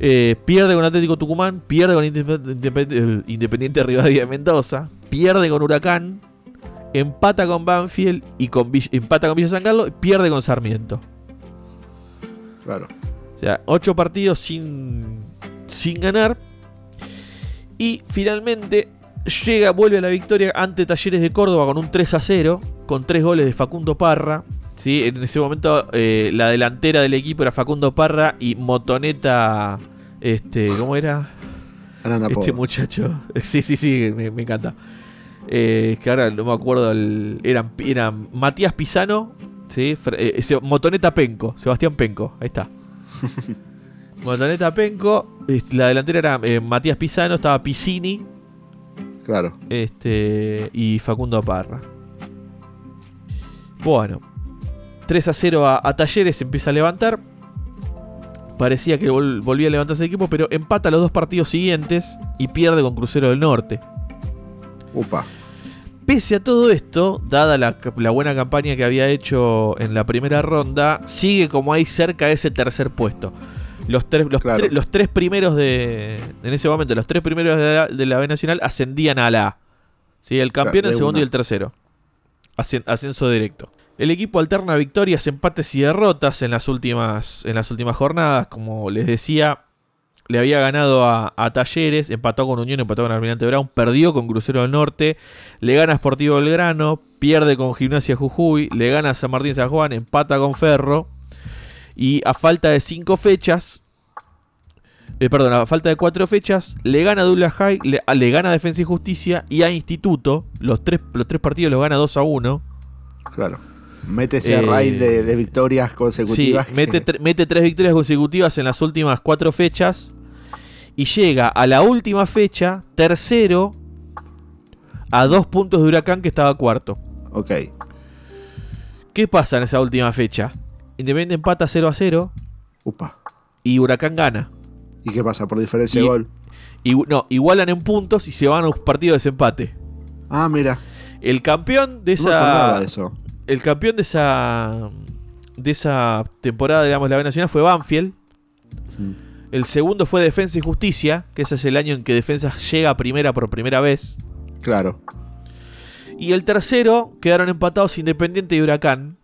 Eh, pierde con Atlético Tucumán, pierde con Independiente, Independiente Rivadavia de Mendoza, pierde con Huracán, empata con Banfield y con empata con Villa San Carlos y pierde con Sarmiento. Claro. O sea, 8 partidos sin, sin ganar, y finalmente llega, vuelve a la victoria ante Talleres de Córdoba con un 3 a 0, con tres goles de Facundo Parra. ¿Sí? En ese momento eh, la delantera del equipo era Facundo Parra y Motoneta, este, ¿cómo era? este muchacho. Sí, sí, sí, me, encanta. Eh, que ahora no me acuerdo, eran, eran Matías Pisano, ¿sí? Eh, Motoneta Penco, Sebastián Penco, ahí está. Motoneta Penco. La delantera era eh, Matías Pisano, estaba Piscini. Claro. Este. Y Facundo Parra. Bueno. 3 a 0 a, Talleres empieza a levantar. Parecía que volvía a levantarse el equipo, pero empata los dos partidos siguientes y pierde con Crucero del Norte. Upa. Pese a todo esto, dada la, la, buena campaña que había hecho en la primera ronda, sigue como ahí cerca de ese tercer puesto. Los tres, los, tres primeros de. En ese momento, los tres primeros de la, B Nacional ascendían a la A. ¿sí? El campeón, el segundo y el tercero. Ascenso directo. El equipo alterna victorias, empates y derrotas en las últimas, en las últimas jornadas. Como les decía, le había ganado a, Talleres, empató con Unión, empató con Almirante Brown, perdió con Crucero del Norte, le gana a Sportivo Belgrano, pierde con Gimnasia Jujuy, le gana a San Martín San Juan, empata con Ferro y a falta de cinco fechas, eh, perdón, a falta de cuatro fechas, le gana a Douglas High, le, gana a Defensa y Justicia y a Instituto. Los tres, los tres partidos los gana 2 a 1. Claro. Mete ese raid de, victorias consecutivas. Sí, mete, mete tres victorias consecutivas en las últimas cuatro fechas. Y llega a la última fecha, tercero, a dos puntos de Huracán que estaba cuarto. Ok. ¿Qué pasa en esa última fecha? Independiente empata 0 a 0. Upa. Y Huracán gana. ¿Y qué pasa? ¿Por diferencia de gol? Y, no, igualan en puntos y se van a un partido de desempate. Ah, mira. El campeón de esa. eso. El campeón de esa. De esa temporada, digamos, la B Nacional fue Banfield. El segundo fue Defensa y Justicia, que ese es el año en que Defensa llega a primera por primera vez. Claro. Y el tercero quedaron empatados Independiente y Huracán.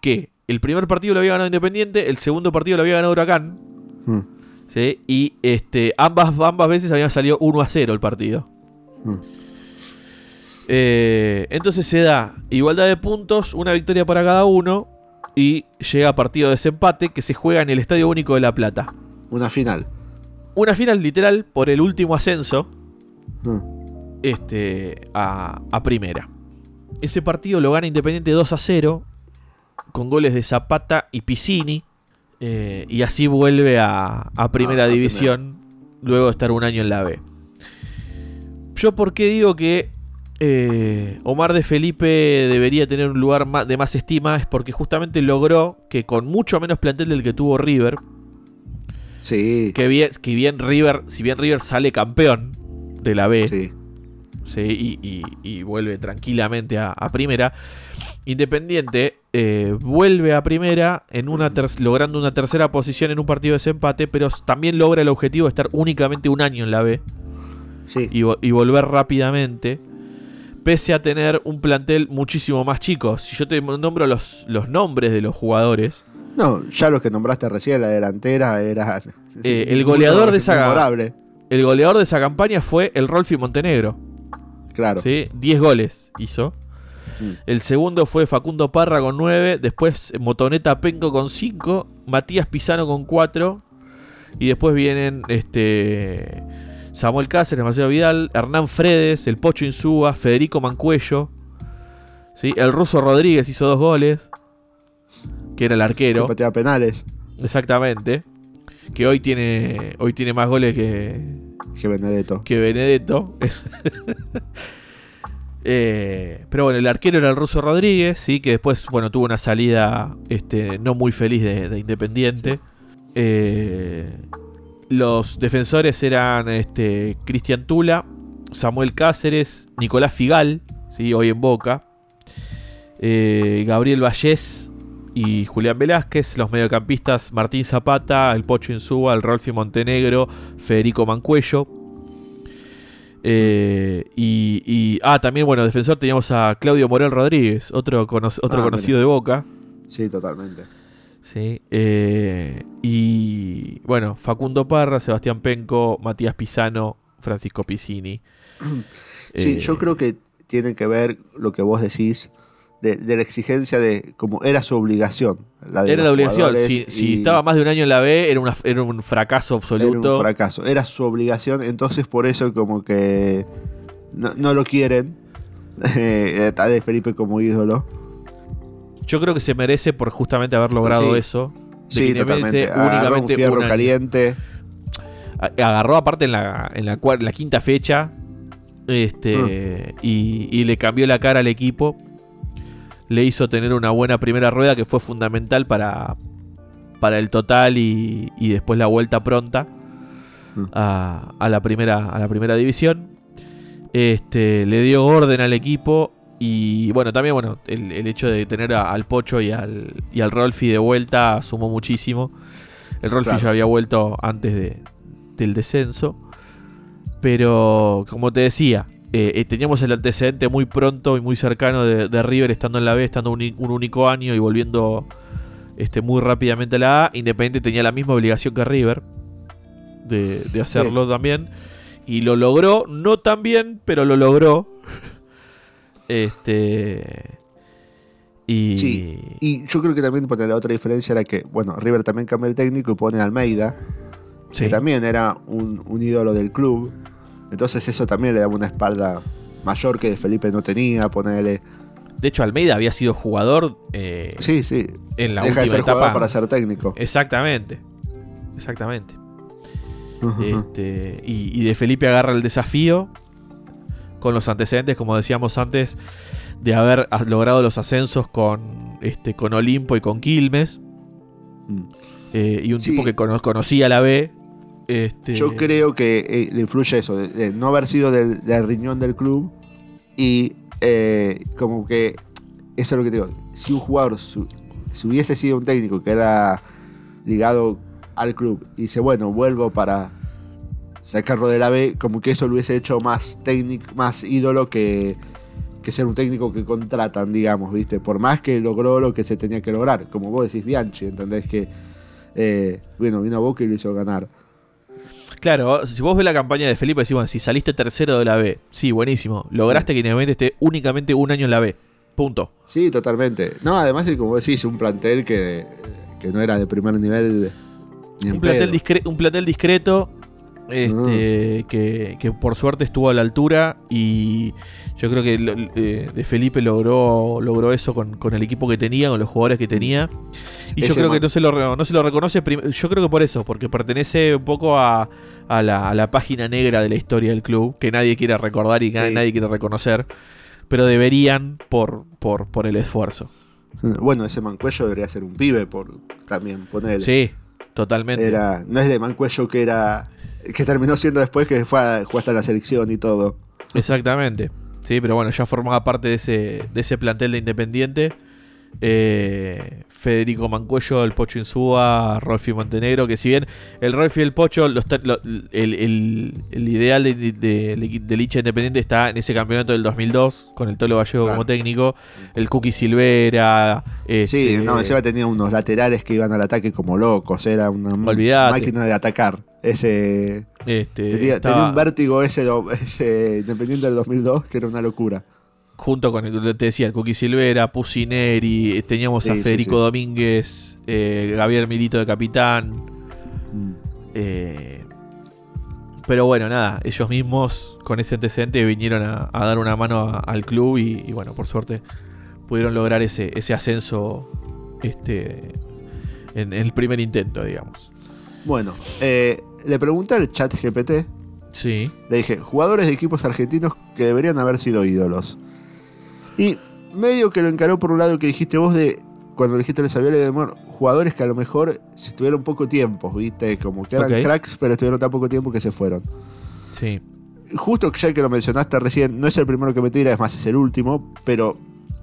Que el primer partido lo había ganado Independiente, el segundo partido lo había ganado Huracán. Hmm. ¿sí? Y este, ambas, ambas veces habían salido 1 a 0 el partido. Hmm. Eh, entonces se da igualdad de puntos, una victoria para cada uno. Y llega a partido de desempate que se juega en el Estadio Único de La Plata. Una final. Una final literal por el último ascenso. Hmm. este, a, primera. Ese partido lo gana Independiente 2 a 0, con goles de Zapata y Piscini, eh, y así vuelve a, primera división, luego de estar un año en la B. Yo por qué digo que eh, Omar de Felipe debería tener un lugar de más estima es porque justamente logró que con mucho menos plantel del que tuvo River, sí. que bien, que bien River, si bien River sale campeón de la B, sí. y, vuelve tranquilamente a, primera, Independiente eh, vuelve a primera en una logrando una tercera posición en un partido de desempate, pero también logra el objetivo de estar únicamente un año en la B. Y, y volver rápidamente pese a tener un plantel muchísimo más chico. Si yo te nombro los, los nombres de los jugadores. No, ya los que nombraste recién, la delantera era. Eh, el goleador de esa. El goleador de esa campaña fue el Rolfi Montenegro. Claro. ¿sí? 10 goles hizo. Mm. El segundo fue Facundo Parra con 9. Después Motoneta Penco con 5. Matías Pisano con 4. Y después vienen este Samuel Cáceres, Marcelo Vidal, Hernán Fredes, el Pocho Insúa, Federico Mancuello. ¿sí? El ruso Rodríguez hizo dos goles. Que era el arquero. Que penales. Exactamente. Que hoy tiene, hoy tiene más goles que. Que Benedetto. Que Benedetto. Eh, pero bueno, el arquero era el ruso Rodríguez, ¿sí? que después bueno, tuvo una salida este, no muy feliz de, Independiente. Eh, los defensores eran este, Cristian Tula, Samuel Cáceres, Nicolás Figal, ¿sí? hoy en Boca, eh, Gabriel Vallés y Julián Velázquez, los mediocampistas Martín Zapata, el Pocho Insúa, el Rolfi Montenegro, Federico Mancuello. Eh, y, ah, también, bueno, defensor teníamos a Claudio Morel Rodríguez, otro, otro ah, conocido de Boca. Sí, totalmente. Sí, eh, y bueno, Facundo Parra, Sebastián Penco, Matías Pisano, Francisco Piscini. Sí, yo creo que tiene que ver lo que vos decís de, la exigencia de como era su obligación. era la obligación. Si, estaba más de un año en la B, era, una, era un fracaso absoluto. Era un fracaso. Era su obligación, entonces por eso como que no, lo quieren. Eh, de Felipe como ídolo. Yo creo que se merece por justamente haber logrado eso. sí, totalmente. Agarró un fierro caliente. Agarró aparte en la, en la, quinta fecha. Este. Mm. Y, le cambió la cara al equipo. Le hizo tener una buena primera rueda que fue fundamental para, para el total y, después la vuelta pronta mm. a, la primera, a la primera división. Este, le dio orden al equipo y bueno, también bueno, el, hecho de tener al Pocho y al, y al Rolfi de vuelta sumó muchísimo. El Rolfi ya había vuelto antes de, del descenso. Pero como te decía, eh, eh, teníamos el antecedente muy pronto y muy cercano de, River estando en la B, estando un, único año y volviendo este, muy rápidamente a la A. Independiente tenía la misma obligación que River de, hacerlo también. Y lo logró, no tan bien, pero lo logró. Este. Y... Sí, y yo creo que también la otra diferencia era que, bueno, River también cambió el técnico y pone a Almeida, que también era un, ídolo del club. Entonces eso también le daba una espalda mayor que Felipe no tenía, ponerle... De hecho, Almeida había sido jugador. Eh, sí, sí. En la Deja de ser jugador para ser técnico. Exactamente. Exactamente. Este, y, de Felipe agarra el desafío con los antecedentes, como decíamos antes, de haber logrado los ascensos con, este, con Olimpo y con Quilmes. Mm. Eh, y un tipo que conocía la B. Este... Yo creo que eh, le influye eso, de, no haber sido del, riñón del club y eh, como que, eso es lo que digo, si un jugador, si hubiese sido un técnico que era ligado al club y dice, bueno, vuelvo para de la B, como que eso lo hubiese hecho más técnico, más ídolo que, que ser un técnico que contratan, digamos, ¿viste? Por más que logró lo que se tenía que lograr, como vos decís, Bianchi, ¿entendés? Que, eh, bueno, vino a Boca y lo hizo ganar. Claro, si vos ves la campaña de Felipe, decís, bueno, si saliste tercero de la B, sí, buenísimo. Lograste que Independiente esté únicamente un año en la B. Punto. Sí, totalmente. No, además, como decís, un plantel que, que no era de primer nivel. un, plantel un plantel discreto Este, que, que, por suerte estuvo a la altura y yo creo que eh, de Felipe logró, logró eso con, el equipo que tenía, con los jugadores que tenía. Y yo creo que no se, lo, no se lo reconoce, yo creo que por eso, porque pertenece un poco a, a, la, página negra de la historia del club, que nadie quiere recordar y que nadie quiere reconocer, pero deberían por, por, por el esfuerzo. Bueno, ese Mancuello debería ser un pibe por también ponerle. Sí, totalmente. Era, no es de Mancuello que era que terminó siendo después que fue a jugar hasta la selección y todo. Exactamente. Sí, pero bueno, ya formaba parte de ese, de ese plantel de Independiente. Eh, Federico Mancuello, el Pocho Insúa, Rolfi Montenegro, que si bien el Rolfi y el Pocho, el, ideal de, de, del Independiente está en ese campeonato del 2002, con el Tolo Gallego como técnico, el Cookie Silvera. sí, este, no, encima tenía unos laterales que iban al ataque como locos, era una máquina de atacar. Ese, este, tenía, un vértigo ese, ese Independiente del 2002 que era una locura junto con, el, te decía, el Cookie Silvera, Pusineri, eh, teníamos a Federico Domínguez, eh, Gabriel Milito de capitán. Mm. Eh, pero bueno, nada, ellos mismos con ese antecedente vinieron a, dar una mano al club y, bueno, por suerte pudieron lograr ese, ese ascenso este, en, el primer intento, digamos. Bueno, le pregunté al chat GPT. Sí. Le dije, jugadores de equipos argentinos que deberían haber sido ídolos. Y medio que lo encaró por un lado que dijiste vos de cuando dijiste los aviones de amor, jugadores que a lo mejor estuvieron poco tiempo, ¿viste? Como que eran cracks, pero estuvieron tan poco tiempo que se fueron. Sí. Justo ya que lo mencionaste recién, no es el primero que me tira, es más, es el último, pero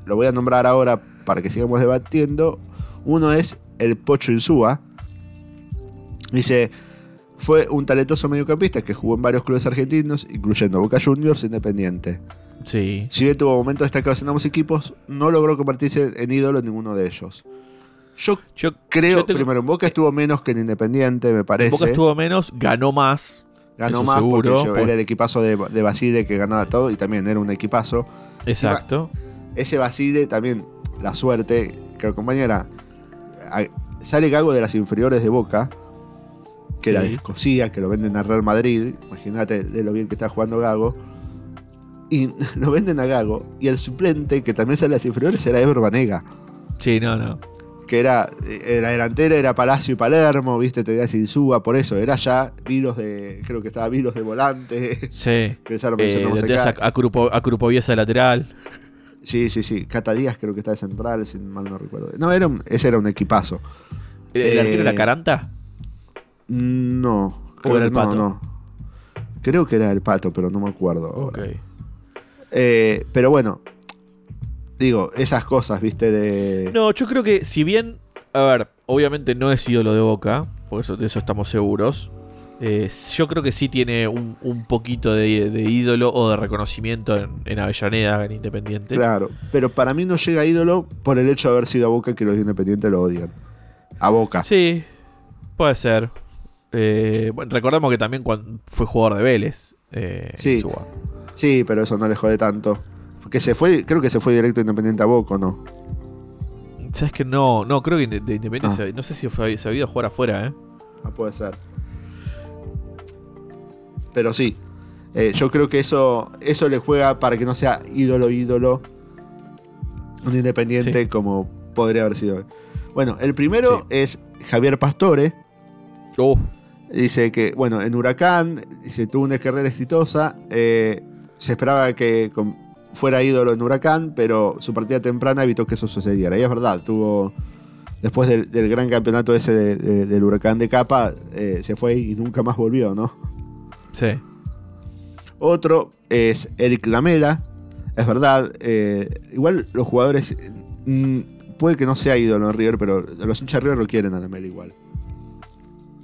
lo voy a nombrar ahora para que sigamos debatiendo. Uno es el Pocho Insúa. Dice, fue un talentoso mediocampista que jugó en varios clubes argentinos, incluyendo Boca Juniors e Independiente. Sí. Si bien tuvo momentos destacados en ambos equipos, no logró convertirse en ídolo en ninguno de ellos. Yo, creo, primero, en Boca estuvo menos que en Independiente, me parece. Boca estuvo menos, ganó más. Ganó más porque era el equipazo de, de, Basile que ganaba todo y también era un equipazo. Exacto. ese Basile también, la suerte, que compañera, sale Gago de las inferiores de Boca que la descosía, que lo venden a Real Madrid. Imagínate de lo bien que está jugando Gago. Y lo venden a Gago. Y el suplente, que también sale a las inferiores, era Ever Banega. Sí, no, no. Que era, la delantera era Palacio y Palermo, viste, te sin suba, por eso. Era ya Vilos de. Creo que estaba Vilos de volante. Sí. que ya lo mencionamos eh, acá. A, a de lateral. Sí, sí, sí. Cata Díaz creo que está de central, si mal no recuerdo. No, era ese era un equipazo. ¿El, el arquero era eh, Caranta? No. Creo, el pato? No, Creo que era el pato, pero no me acuerdo. Ok. Eh, pero bueno, digo, esas cosas, viste, de. No, yo creo que si bien, a ver, obviamente no es ídolo de boca, por eso, de eso estamos seguros. Eh, yo creo que sí tiene un, poquito de, ídolo o de reconocimiento en, en, Avellaneda, en Independiente. Claro, pero para mí no llega a ídolo por el hecho de haber sido a Boca que los Independientes lo odian. A Boca. Sí, puede ser. Eh, bueno, recordemos que también cuando fue jugador de Vélez. Eh, sí. sí, pero eso no le jode tanto. Porque se fue, creo que se fue directo Independiente a Boca, ¿no? ¿Sabes que no? No, creo que de Independiente ah. no sé si fue, se había ido a jugar afuera, ¿eh? No puede ser. Pero sí. Eh, yo creo que eso, eso le juega para que no sea ídolo, ídolo. Un independiente como podría haber sido. Bueno, el primero es Javier Pastore. Oh. Dice que, bueno, en Huracán se tuvo una carrera exitosa. Eh, se esperaba que fuera ídolo en Huracán, pero su partida temprana evitó que eso sucediera. Y es verdad, tuvo. Después del, gran campeonato ese del Huracán de Capa, eh, se fue y nunca más volvió, ¿no? Sí. Otro es Eric Lamela. Es verdad, eh, igual los jugadores. Mm, puede que no sea ídolo en River, pero los hinchas de River lo quieren a Lamela igual.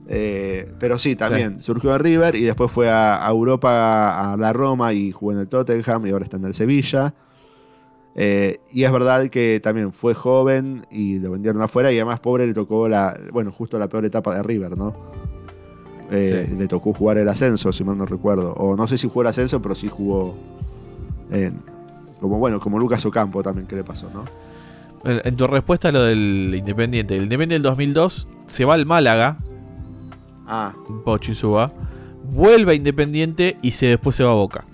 Eh, pero sí, también surgió en River y después fue a, Europa, a la Roma y jugó en el Tottenham y ahora está en el Sevilla. Eh, y es verdad que también fue joven y lo vendieron afuera y además pobre le tocó la, bueno, justo la peor etapa de River, ¿no? Eh, le tocó jugar el ascenso, si mal no recuerdo. O no sé si jugó el ascenso, pero sí jugó como bueno, como Lucas Ocampo también que le pasó, ¿no? En tu respuesta a lo del Independiente, el Independiente del 2002 se va al Málaga Ah. Pochizuba. vuelve a Independiente y se después se va a Boca.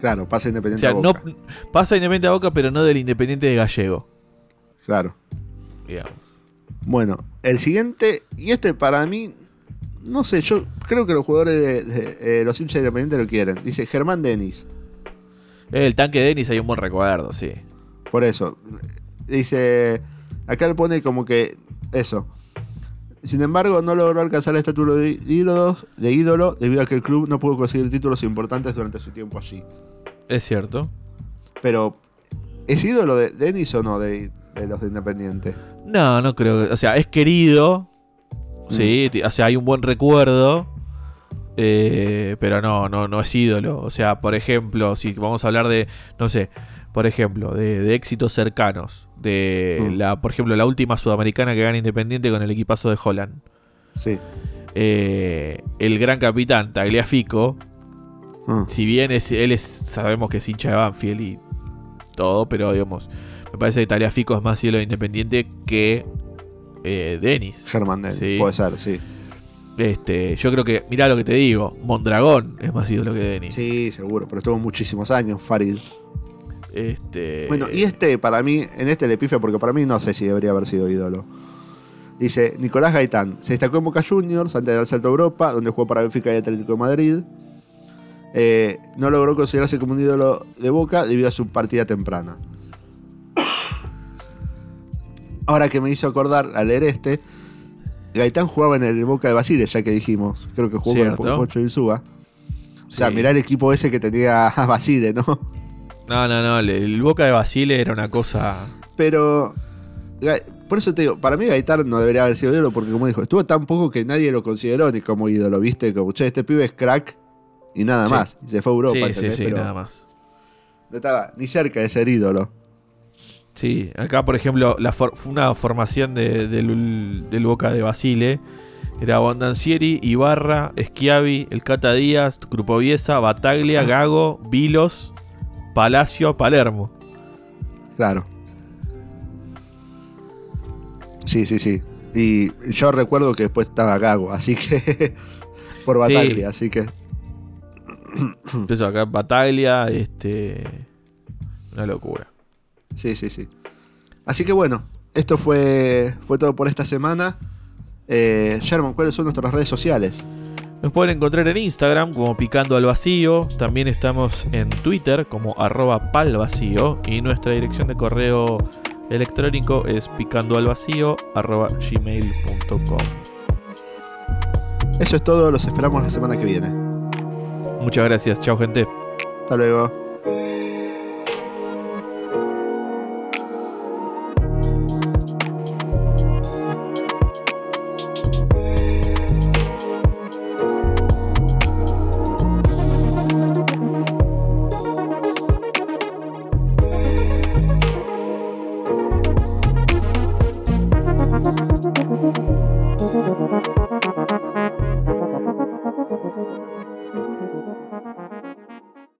Claro, pasa Independiente a Boca. No, pasa Independiente a Boca, pero no del Independiente de Gallego. Claro. Bueno, el siguiente, y este para mí, no sé, yo creo que los jugadores de, los hinchas independientes lo quieren. Dice Germán Denis. El tanque Denis hay un buen recuerdo, sí. Por eso. Dice. Acá le pone como que. Eso. Sin embargo, no logró alcanzar el estatus de ídolo, de ídolo debido a que el club no pudo conseguir títulos importantes durante su tiempo allí. Es cierto. Pero, ¿es ídolo de Denis o no de, los de Independiente? No, no creo. O sea, es querido. Mm. Sí, o sea, hay un buen recuerdo. Eh, pero no, no, no es ídolo. O sea, por ejemplo, si vamos a hablar de, no sé, por ejemplo, de, éxitos cercanos. De mm. la, por ejemplo, la última sudamericana que gana Independiente con el equipazo de Holland. Sí. Eh, el gran capitán, Tagliafico. Mm. Si bien es, él es, sabemos que es hincha de Banfield y todo, pero digamos, me parece que Tagliafico es más cielo de Independiente que eh, Denis. Germán Denis, puede ser, sí. Este, yo creo que, mirá lo que te digo, Mondragón es más ídolo que Denis. Sí, seguro, pero estuvo muchísimos años, Farid. Este... Bueno, y este, para mí, en este le pifia porque para mí no sé si debería haber sido ídolo. Dice, Nicolás Gaitán, se destacó en Boca Juniors antes del Salto Europa, donde jugó para Benfica y Atlético de Madrid. Eh, no logró considerarse como un ídolo de Boca debido a su partida temprana. Ahora que me hizo acordar al leer este, Gaitán jugaba en el Boca de Basile, ya que dijimos. Creo que jugó con el Pocho Insúa. O sea, mirá el equipo ese que tenía a Basile, ¿no? No, no, no. El, Boca de Basile era una cosa. Pero. Por eso te digo, para mí Gaitán no debería haber sido ídolo, porque como dijo, estuvo tan poco que nadie lo consideró ni como ídolo, ¿viste? Como, che, este pibe es crack y nada más. Y se fue a Europa. Sí, sí, sí, nada más. No estaba ni cerca de ser ídolo. Sí, acá por ejemplo, la una formación del, Boca de Basile. Era Bondancieri, Ibarra, Schiavi, El Cata Díaz, Grupo Viesa, Bataglia, Gago, Vilos, Palacio, Palermo. Claro. Sí, sí, sí. Y yo recuerdo que después estaba Gago, así que. por Bataglia, así que. Empezó acá Bataglia, este. Una locura. Sí, sí, sí. Así que bueno, esto fue, fue todo por esta semana. Eh, Sherman, ¿cuáles son nuestras redes sociales? Nos pueden encontrar en Instagram como Picando al Vacío. También estamos en Twitter como arroba palvacío. Y nuestra dirección de correo electrónico es picandoalvacío arroba gmail.com. Eso es todo, los esperamos la semana que viene. Muchas gracias, chao gente. Hasta luego.